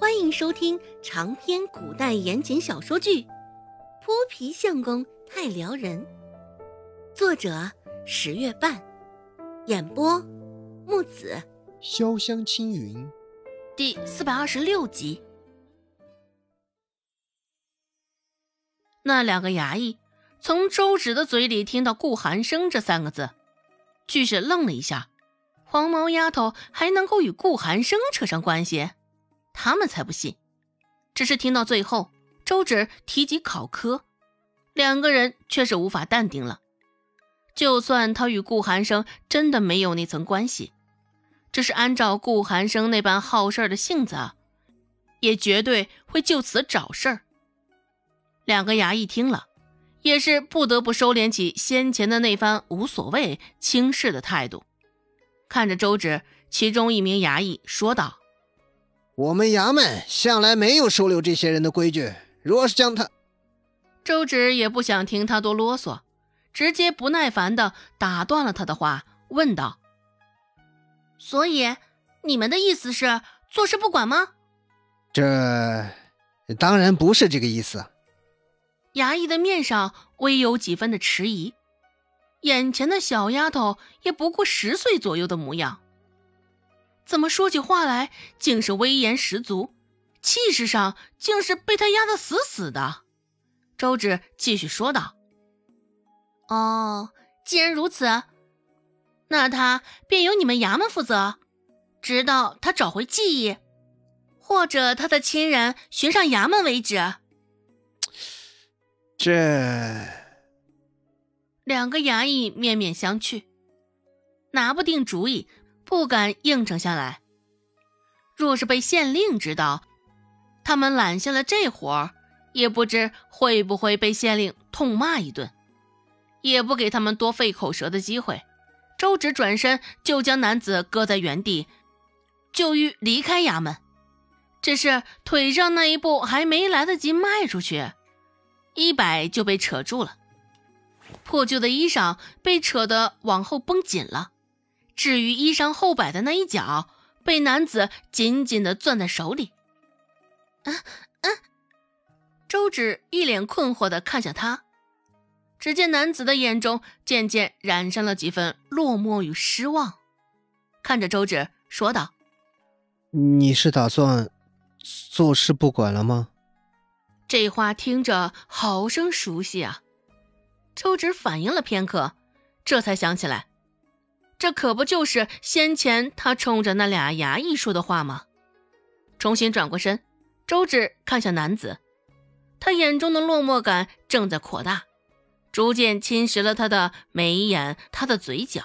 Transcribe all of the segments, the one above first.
欢迎收听长篇古代言情小说剧《泼皮相公太撩人》，作者十月半，演播木子潇湘青云，第四百二十六集。那两个衙役从周芷的嘴里听到“顾寒生”这三个字，俱是愣了一下。黄毛丫头还能够与顾寒生扯上关系？他们才不信！只是听到最后，周芷提及考科，两个人却是无法淡定了。就算他与顾寒生真的没有那层关系，只是按照顾寒生那般好事的性子啊，也绝对会就此找事儿。两个衙役听了，也是不得不收敛起先前的那番无所谓、轻视的态度，看着周芷，其中一名衙役说道。我们衙门向来没有收留这些人的规矩。若是将他，周芷也不想听他多啰嗦，直接不耐烦的打断了他的话，问道：“所以你们的意思是坐视不管吗？”这当然不是这个意思。衙役的面上微有几分的迟疑，眼前的小丫头也不过十岁左右的模样。怎么说起话来竟是威严十足，气势上竟是被他压得死死的。周芷继续说道：“哦，既然如此，那他便由你们衙门负责，直到他找回记忆，或者他的亲人寻上衙门为止。”这两个衙役面面相觑，拿不定主意。不敢应承下来。若是被县令知道，他们揽下了这活儿，也不知会不会被县令痛骂一顿。也不给他们多费口舌的机会，周芷转身就将男子搁在原地，就欲离开衙门。只是腿上那一步还没来得及迈出去，衣摆就被扯住了，破旧的衣裳被扯得往后绷紧了。至于衣裳后摆的那一角，被男子紧紧的攥在手里。啊啊！周芷一脸困惑的看向他，只见男子的眼中渐渐染上了几分落寞与失望，看着周芷说道：“你是打算坐视不管了吗？”这话听着好生熟悉啊！周芷反应了片刻，这才想起来。这可不就是先前他冲着那俩衙役说的话吗？重新转过身，周芷看向男子，他眼中的落寞感正在扩大，逐渐侵蚀了他的眉眼，他的嘴角。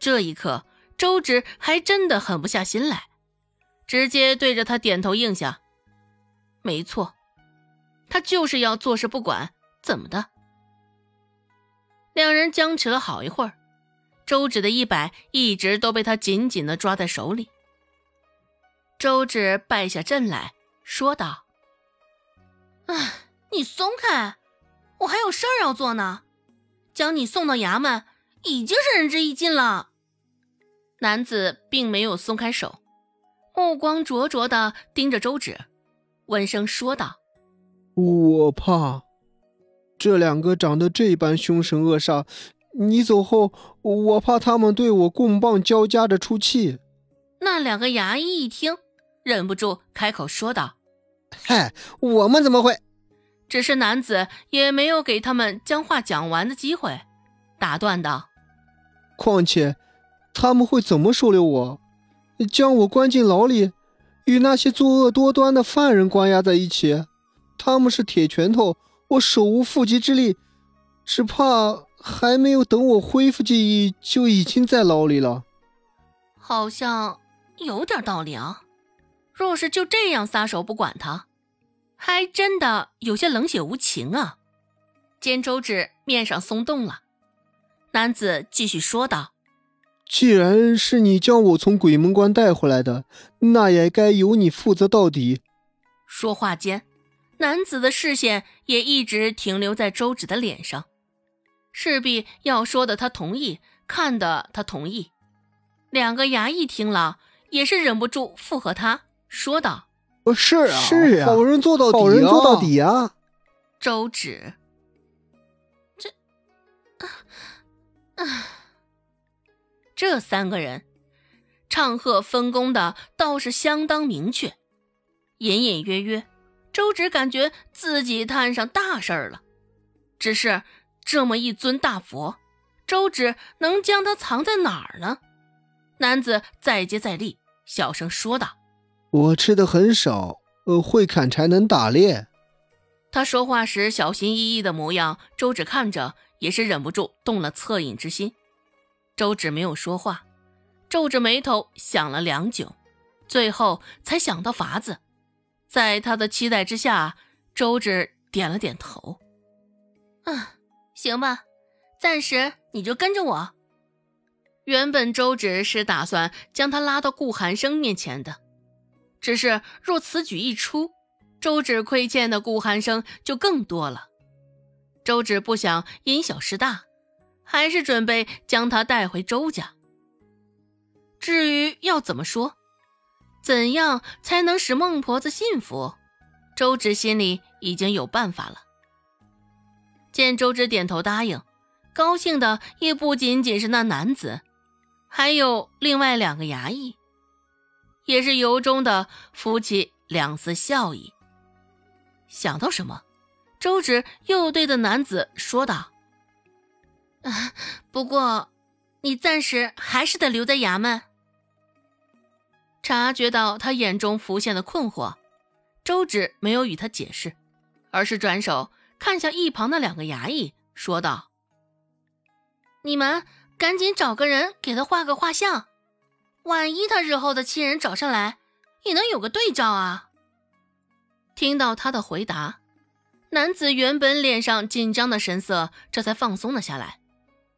这一刻，周芷还真的狠不下心来，直接对着他点头应下。没错，他就是要坐视不管。怎么的？两人僵持了好一会儿。周芷的一百一直都被他紧紧的抓在手里。周芷败下阵来说道：“啊，你松开，我还有事儿要做呢。将你送到衙门已经是仁至义尽了。”男子并没有松开手，目光灼灼的盯着周芷，闻声说道：“我怕这两个长得这般凶神恶煞。”你走后，我怕他们对我棍棒交加着出气。那两个衙役一听，忍不住开口说道：“嗨，我们怎么会？”只是男子也没有给他们将话讲完的机会，打断道：“况且，他们会怎么收留我？将我关进牢里，与那些作恶多端的犯人关押在一起？他们是铁拳头，我手无缚鸡之力，只怕……”还没有等我恢复记忆，就已经在牢里了。好像有点道理啊。若是就这样撒手不管他，还真的有些冷血无情啊。肩周芷面上松动了，男子继续说道：“既然是你将我从鬼门关带回来的，那也该由你负责到底。”说话间，男子的视线也一直停留在周芷的脸上。势必要说的，他同意；看的，他同意。两个衙役听了，也是忍不住附和他，说道：“是啊，是啊，好人做到底，好人做到底啊！周芷，这啊啊，这三个人唱和分工的倒是相当明确，隐隐约约，周芷感觉自己摊上大事儿了。只是这么一尊大佛，周芷能将它藏在哪儿呢？男子再接再厉，小声说道。我吃的很少，呃，会砍柴能打猎。他说话时小心翼翼的模样，周芷看着也是忍不住动了恻隐之心。周芷没有说话，皱着眉头想了良久，最后才想到法子。在他的期待之下，周芷点了点头。啊，行吧，暂时你就跟着我。原本周芷是打算将他拉到顾寒生面前的。只是，若此举一出，周芷亏欠的顾寒生就更多了。周芷不想因小失大，还是准备将他带回周家。至于要怎么说，怎样才能使孟婆子信服，周芷心里已经有办法了。见周芷点头答应，高兴的也不仅仅是那男子，还有另外两个衙役。也是由衷的浮起两丝笑意。想到什么，周芷又对着男子说道：“啊，不过你暂时还是得留在衙门。”察觉到他眼中浮现的困惑，周芷没有与他解释，而是转手看向一旁的两个衙役，说道：“你们赶紧找个人给他画个画像。”万一他日后的亲人找上来，也能有个对照啊！听到他的回答，男子原本脸上紧张的神色这才放松了下来。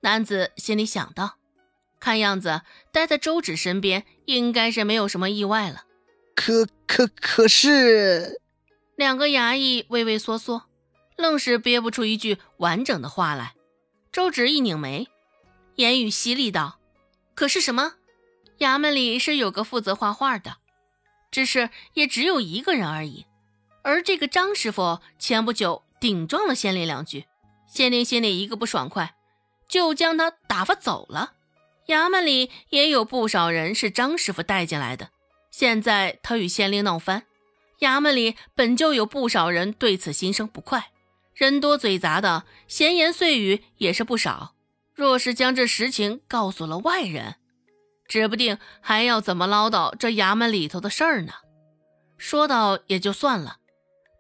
男子心里想到，看样子待在周芷身边应该是没有什么意外了。可可可是，两个衙役畏畏缩缩，愣是憋不出一句完整的话来。周芷一拧眉，言语犀利道：“可是什么？”衙门里是有个负责画画的，只是也只有一个人而已。而这个张师傅前不久顶撞了县令两句，县令心里一个不爽快，就将他打发走了。衙门里也有不少人是张师傅带进来的，现在他与县令闹翻，衙门里本就有不少人对此心生不快，人多嘴杂的闲言碎语也是不少。若是将这实情告诉了外人，指不定还要怎么唠叨这衙门里头的事儿呢？说到也就算了，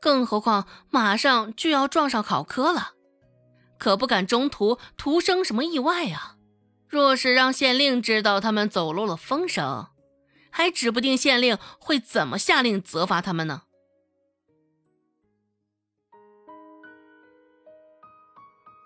更何况马上就要撞上考科了，可不敢中途徒生什么意外啊！若是让县令知道他们走漏了风声，还指不定县令会怎么下令责罚他们呢。